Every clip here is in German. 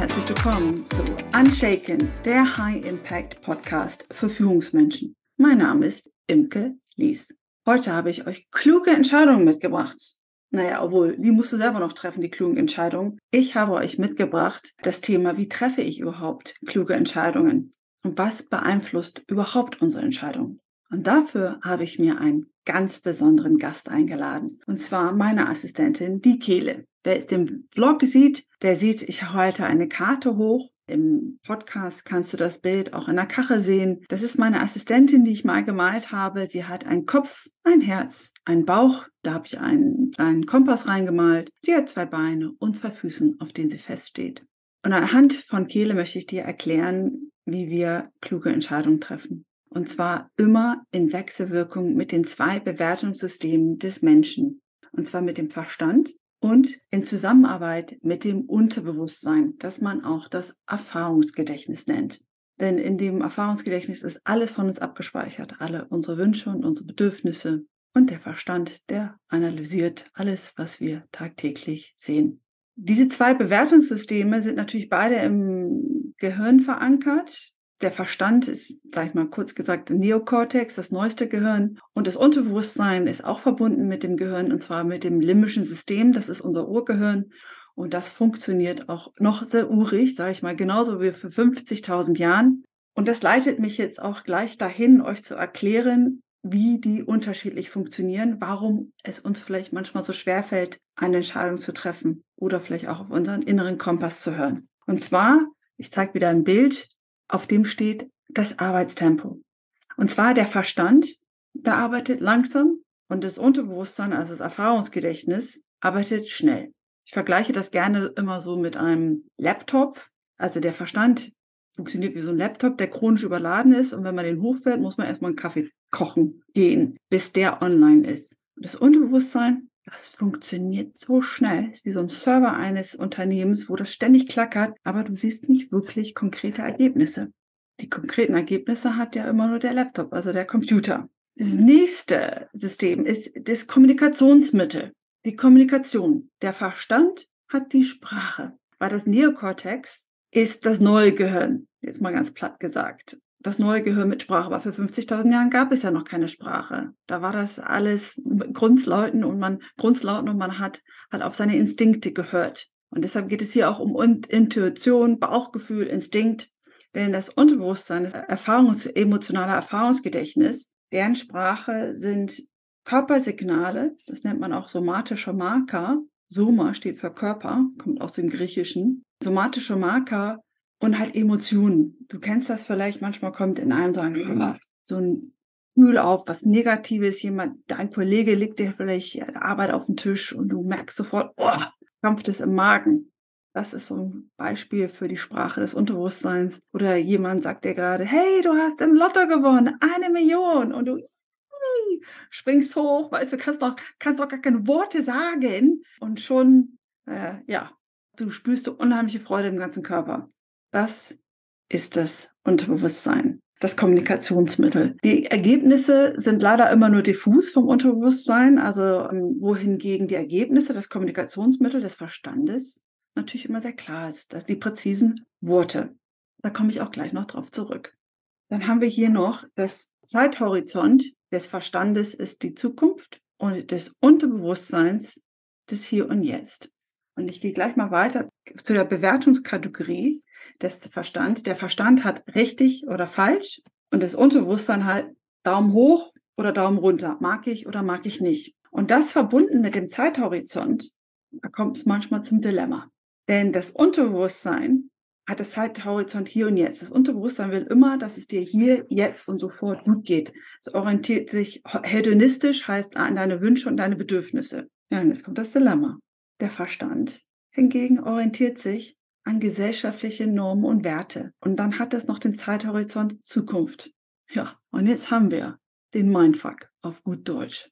herzlich willkommen zu Unshaken, der High Impact Podcast für Führungsmenschen. Mein Name ist Imke Lies. Heute habe ich euch kluge Entscheidungen mitgebracht. Naja, obwohl, die musst du selber noch treffen, die klugen Entscheidungen. Ich habe euch mitgebracht das Thema, wie treffe ich überhaupt kluge Entscheidungen? Und was beeinflusst überhaupt unsere Entscheidungen? Und dafür habe ich mir einen ganz besonderen Gast eingeladen. Und zwar meine Assistentin, die Kehle. Wer es den Vlog sieht, der sieht, ich halte eine Karte hoch. Im Podcast kannst du das Bild auch in der Kachel sehen. Das ist meine Assistentin, die ich mal gemalt habe. Sie hat einen Kopf, ein Herz, einen Bauch. Da habe ich einen kleinen Kompass reingemalt. Sie hat zwei Beine und zwei Füßen, auf denen sie feststeht. Und anhand von Kehle möchte ich dir erklären, wie wir kluge Entscheidungen treffen. Und zwar immer in Wechselwirkung mit den zwei Bewertungssystemen des Menschen. Und zwar mit dem Verstand und in Zusammenarbeit mit dem Unterbewusstsein, das man auch das Erfahrungsgedächtnis nennt. Denn in dem Erfahrungsgedächtnis ist alles von uns abgespeichert, alle unsere Wünsche und unsere Bedürfnisse. Und der Verstand, der analysiert alles, was wir tagtäglich sehen. Diese zwei Bewertungssysteme sind natürlich beide im Gehirn verankert. Der Verstand ist, sag ich mal kurz gesagt, Neokortex, das neueste Gehirn. Und das Unterbewusstsein ist auch verbunden mit dem Gehirn, und zwar mit dem limbischen System. Das ist unser Urgehirn. Und das funktioniert auch noch sehr urig, sage ich mal, genauso wie für 50.000 Jahren. Und das leitet mich jetzt auch gleich dahin, euch zu erklären, wie die unterschiedlich funktionieren, warum es uns vielleicht manchmal so schwer fällt, eine Entscheidung zu treffen oder vielleicht auch auf unseren inneren Kompass zu hören. Und zwar, ich zeige wieder ein Bild, auf dem steht das Arbeitstempo. Und zwar der Verstand, der arbeitet langsam und das Unterbewusstsein, also das Erfahrungsgedächtnis, arbeitet schnell. Ich vergleiche das gerne immer so mit einem Laptop. Also der Verstand funktioniert wie so ein Laptop, der chronisch überladen ist. Und wenn man den hochfährt, muss man erstmal einen Kaffee kochen gehen, bis der online ist. Und das Unterbewusstsein, das funktioniert so schnell. Ist wie so ein Server eines Unternehmens, wo das ständig klackert, aber du siehst nicht wirklich konkrete Ergebnisse. Die konkreten Ergebnisse hat ja immer nur der Laptop, also der Computer. Das nächste System ist das Kommunikationsmittel, die Kommunikation. Der Verstand hat die Sprache, weil das Neokortex ist das neue Gehirn, jetzt mal ganz platt gesagt das neue Gehirn mit Sprache. Aber für 50.000 Jahren gab es ja noch keine Sprache. Da war das alles Grundslauten und man, Grundslauten und man hat, hat auf seine Instinkte gehört. Und deshalb geht es hier auch um Intuition, Bauchgefühl, Instinkt. Denn das Unterbewusstsein, das Erfahrungs-, emotionale Erfahrungsgedächtnis, deren Sprache sind Körpersignale, das nennt man auch somatische Marker. Soma steht für Körper, kommt aus dem Griechischen. Somatische Marker und halt Emotionen. Du kennst das vielleicht, manchmal kommt in einem so ein, so ein Gefühl auf, was Negatives, jemand, dein Kollege legt dir vielleicht Arbeit auf den Tisch und du merkst sofort, oh, krampft es im Magen. Das ist so ein Beispiel für die Sprache des Unterbewusstseins. Oder jemand sagt dir gerade, hey, du hast im Lotto gewonnen, eine Million. Und du springst hoch, weißt du, kannst doch, kannst doch gar keine Worte sagen. Und schon, äh, ja, du spürst du unheimliche Freude im ganzen Körper. Das ist das Unterbewusstsein, das Kommunikationsmittel. Die Ergebnisse sind leider immer nur diffus vom Unterbewusstsein, also ähm, wohingegen die Ergebnisse, das Kommunikationsmittel des Verstandes natürlich immer sehr klar ist, dass die präzisen Worte. Da komme ich auch gleich noch drauf zurück. Dann haben wir hier noch das Zeithorizont des Verstandes ist die Zukunft und des Unterbewusstseins des Hier und Jetzt. Und ich gehe gleich mal weiter zu der Bewertungskategorie des Verstand. Der Verstand hat richtig oder falsch und das Unterbewusstsein halt Daumen hoch oder Daumen runter. Mag ich oder mag ich nicht. Und das verbunden mit dem Zeithorizont, da kommt es manchmal zum Dilemma. Denn das Unterbewusstsein hat das Zeithorizont hier und jetzt. Das Unterbewusstsein will immer, dass es dir hier, jetzt und sofort gut geht. Es orientiert sich hedonistisch, heißt an deine Wünsche und deine Bedürfnisse. Ja, und jetzt kommt das Dilemma. Der Verstand hingegen orientiert sich an gesellschaftliche Normen und Werte. Und dann hat es noch den Zeithorizont Zukunft. Ja, und jetzt haben wir den Mindfuck auf gut Deutsch.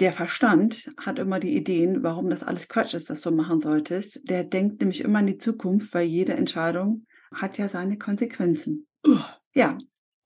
Der Verstand hat immer die Ideen, warum das alles Quatsch ist, dass du machen solltest. Der denkt nämlich immer an die Zukunft, weil jede Entscheidung hat ja seine Konsequenzen. Ja,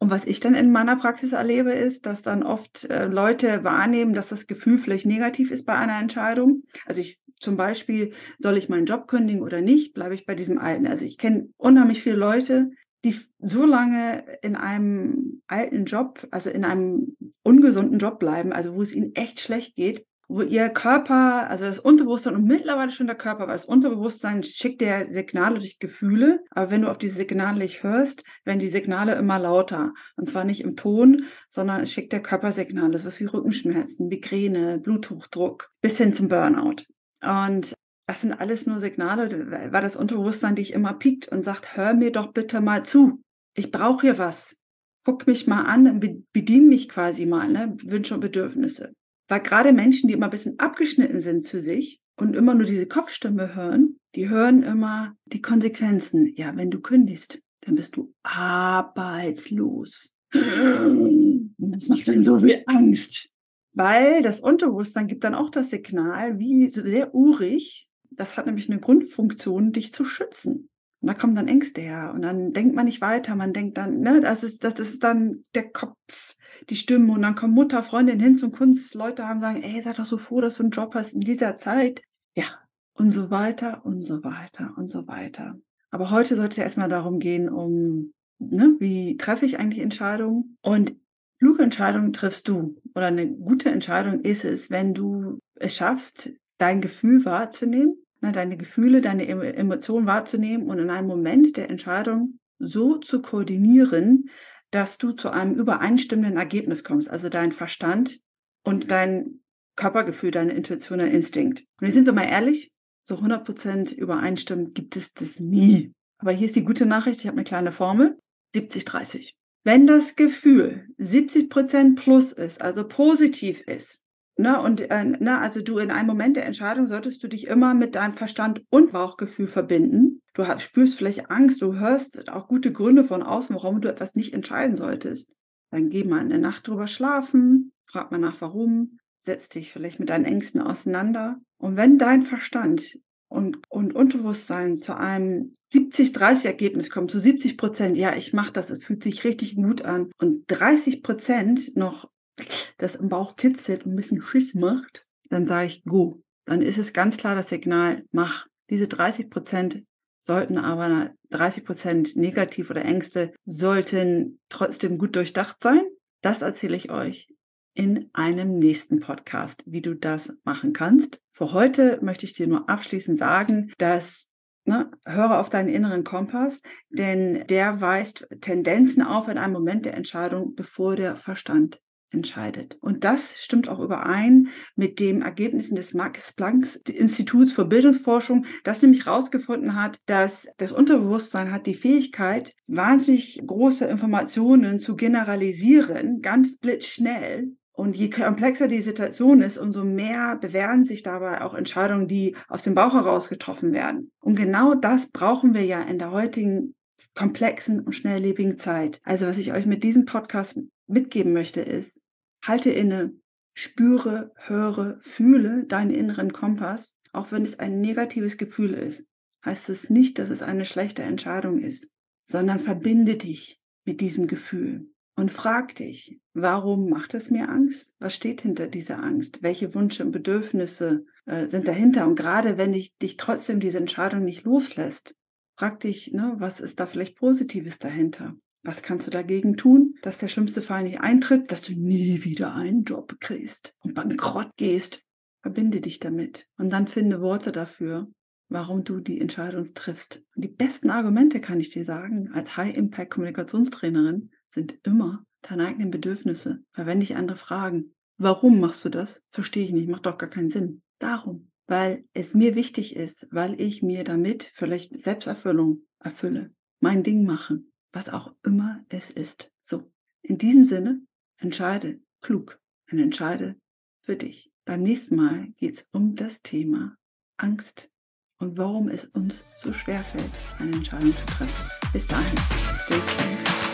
und was ich dann in meiner Praxis erlebe, ist, dass dann oft äh, Leute wahrnehmen, dass das Gefühl vielleicht negativ ist bei einer Entscheidung. Also ich zum Beispiel, soll ich meinen Job kündigen oder nicht, bleibe ich bei diesem alten. Also ich kenne unheimlich viele Leute, die so lange in einem alten Job, also in einem ungesunden Job bleiben, also wo es ihnen echt schlecht geht, wo ihr Körper, also das Unterbewusstsein und mittlerweile schon der Körper, weil das Unterbewusstsein schickt dir Signale durch Gefühle, aber wenn du auf diese Signale nicht hörst, werden die Signale immer lauter. Und zwar nicht im Ton, sondern es schickt der Körper Signale, was wie Rückenschmerzen, Migräne, Bluthochdruck, bis hin zum Burnout. Und das sind alles nur Signale, weil das Unterbewusstsein dich immer piekt und sagt, hör mir doch bitte mal zu. Ich brauche hier was. Guck mich mal an, bedien mich quasi mal, ne? Wünsche und Bedürfnisse. Weil gerade Menschen, die immer ein bisschen abgeschnitten sind zu sich und immer nur diese Kopfstimme hören, die hören immer die Konsequenzen. Ja, wenn du kündigst, dann bist du arbeitslos. Das macht dann so viel Angst. Weil das Unterbewusstsein gibt dann auch das Signal, wie sehr urig, das hat nämlich eine Grundfunktion, dich zu schützen. Und da kommen dann Ängste her. Und dann denkt man nicht weiter. Man denkt dann, ne, das ist, das ist dann der Kopf, die Stimmen und dann kommen Mutter, Freundin hin zum Kunst, Leute haben sagen, ey, sei doch so froh, dass du einen Job hast in dieser Zeit. Ja, und so weiter und so weiter und so weiter. Aber heute sollte es ja erstmal darum gehen, um, ne, wie treffe ich eigentlich Entscheidungen? Und kluge Entscheidungen triffst du. Oder eine gute Entscheidung ist es, wenn du es schaffst, dein Gefühl wahrzunehmen, ne, deine Gefühle, deine Emotionen wahrzunehmen und in einem Moment der Entscheidung so zu koordinieren, dass du zu einem übereinstimmenden Ergebnis kommst, also dein Verstand und dein Körpergefühl, deine Intuition, dein Instinkt. Und hier sind wir mal ehrlich, so 100% übereinstimmend gibt es das nie. Aber hier ist die gute Nachricht, ich habe eine kleine Formel, 70-30. Wenn das Gefühl 70% plus ist, also positiv ist, Ne, und äh, ne, also du in einem Moment der Entscheidung solltest du dich immer mit deinem Verstand und Bauchgefühl verbinden. Du hast, spürst vielleicht Angst, du hörst auch gute Gründe von außen, warum du etwas nicht entscheiden solltest. Dann geh mal eine Nacht drüber schlafen, frag mal nach warum, setz dich vielleicht mit deinen Ängsten auseinander. Und wenn dein Verstand und, und Unterbewusstsein zu einem 70-30 Ergebnis kommt, zu 70 Prozent, ja, ich mache das, es fühlt sich richtig gut an und 30 Prozent noch das im Bauch kitzelt und ein bisschen Schiss macht, dann sage ich go. Dann ist es ganz klar das Signal, mach. Diese 30 Prozent sollten aber 30 Prozent negativ oder Ängste sollten trotzdem gut durchdacht sein. Das erzähle ich euch in einem nächsten Podcast, wie du das machen kannst. Für heute möchte ich dir nur abschließend sagen, dass Ne, höre auf deinen inneren Kompass, denn der weist Tendenzen auf in einem Moment der Entscheidung, bevor der Verstand entscheidet. Und das stimmt auch überein mit den Ergebnissen des Max Planck Instituts für Bildungsforschung, das nämlich herausgefunden hat, dass das Unterbewusstsein hat die Fähigkeit, wahnsinnig große Informationen zu generalisieren, ganz blitzschnell. Und je komplexer die Situation ist, umso mehr bewähren sich dabei auch Entscheidungen, die aus dem Bauch heraus getroffen werden. Und genau das brauchen wir ja in der heutigen komplexen und schnelllebigen Zeit. Also was ich euch mit diesem Podcast mitgeben möchte, ist, halte inne, spüre, höre, fühle deinen inneren Kompass, auch wenn es ein negatives Gefühl ist. Heißt es nicht, dass es eine schlechte Entscheidung ist, sondern verbinde dich mit diesem Gefühl und frag dich, warum macht es mir Angst? Was steht hinter dieser Angst? Welche Wünsche und Bedürfnisse äh, sind dahinter? Und gerade wenn dich, dich trotzdem diese Entscheidung nicht loslässt, frag dich, ne, was ist da vielleicht Positives dahinter? Was kannst du dagegen tun, dass der schlimmste Fall nicht eintritt, dass du nie wieder einen Job kriegst und bankrott gehst? Verbinde dich damit und dann finde Worte dafür, warum du die Entscheidung triffst. Und die besten Argumente, kann ich dir sagen, als High-Impact-Kommunikationstrainerin sind immer deine eigenen Bedürfnisse. Weil wenn dich andere fragen, warum machst du das? Verstehe ich nicht, macht doch gar keinen Sinn. Darum, weil es mir wichtig ist, weil ich mir damit vielleicht Selbsterfüllung erfülle, mein Ding machen was auch immer es ist. So, in diesem Sinne, entscheide klug und entscheide für dich. Beim nächsten Mal geht es um das Thema Angst und warum es uns so schwer fällt, eine Entscheidung zu treffen. Bis dahin, stay tuned.